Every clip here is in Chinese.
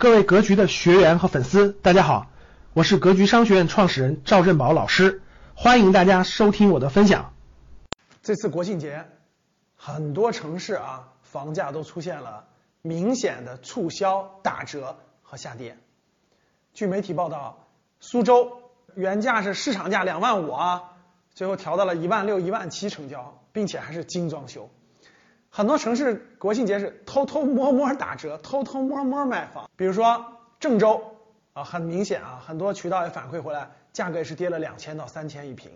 各位格局的学员和粉丝，大家好，我是格局商学院创始人赵振宝老师，欢迎大家收听我的分享。这次国庆节，很多城市啊房价都出现了明显的促销、打折和下跌。据媒体报道，苏州原价是市场价两万五啊，最后调到了一万六、一万七成交，并且还是精装修。很多城市国庆节是偷偷摸摸打折，偷偷摸摸卖房。比如说郑州啊，很明显啊，很多渠道也反馈回来，价格也是跌了两千到三千一平。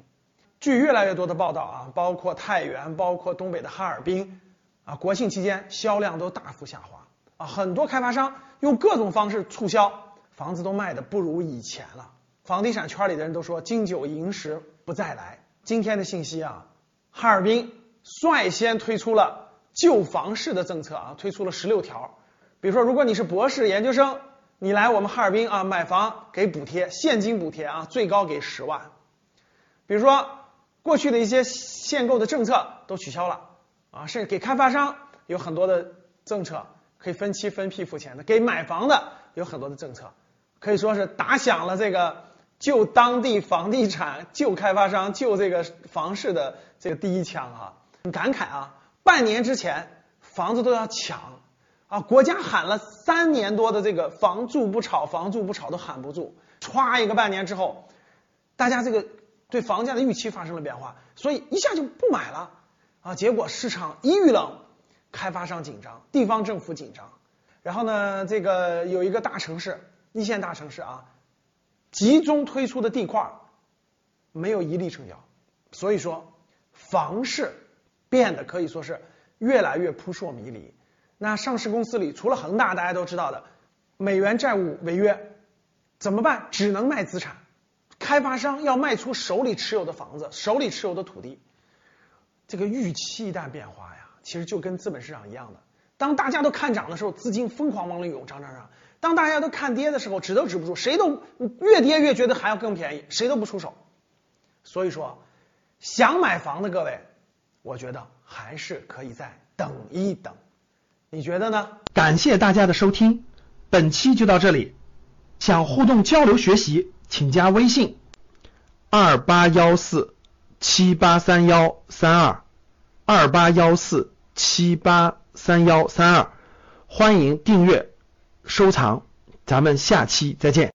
据越来越多的报道啊，包括太原，包括东北的哈尔滨啊，国庆期间销量都大幅下滑啊，很多开发商用各种方式促销，房子都卖的不如以前了。房地产圈里的人都说金九银十不再来。今天的信息啊，哈尔滨率先推出了。旧房市的政策啊，推出了十六条。比如说，如果你是博士研究生，你来我们哈尔滨啊买房给补贴，现金补贴啊，最高给十万。比如说，过去的一些限购的政策都取消了啊，甚至给开发商有很多的政策可以分期分批付钱的，给买房的有很多的政策，可以说是打响了这个救当地房地产、救开发商、救这个房市的这个第一枪啊！很感慨啊。半年之前，房子都要抢啊！国家喊了三年多的这个“房住不炒”，房住不炒都喊不住。歘，一个半年之后，大家这个对房价的预期发生了变化，所以一下就不买了啊！结果市场一遇冷，开发商紧张，地方政府紧张，然后呢，这个有一个大城市，一线大城市啊，集中推出的地块没有一例成交，所以说房市。变得可以说是越来越扑朔迷离。那上市公司里，除了恒大，大家都知道的，美元债务违约，怎么办？只能卖资产。开发商要卖出手里持有的房子，手里持有的土地。这个预期一旦变化呀，其实就跟资本市场一样的。当大家都看涨的时候，资金疯狂往里涌，涨涨涨；当大家都看跌的时候，止都止不住，谁都越跌越觉得还要更便宜，谁都不出手。所以说，想买房的各位。我觉得还是可以再等一等，你觉得呢？感谢大家的收听，本期就到这里。想互动交流学习，请加微信二八幺四七八三幺三二二八幺四七八三幺三二，欢迎订阅收藏，咱们下期再见。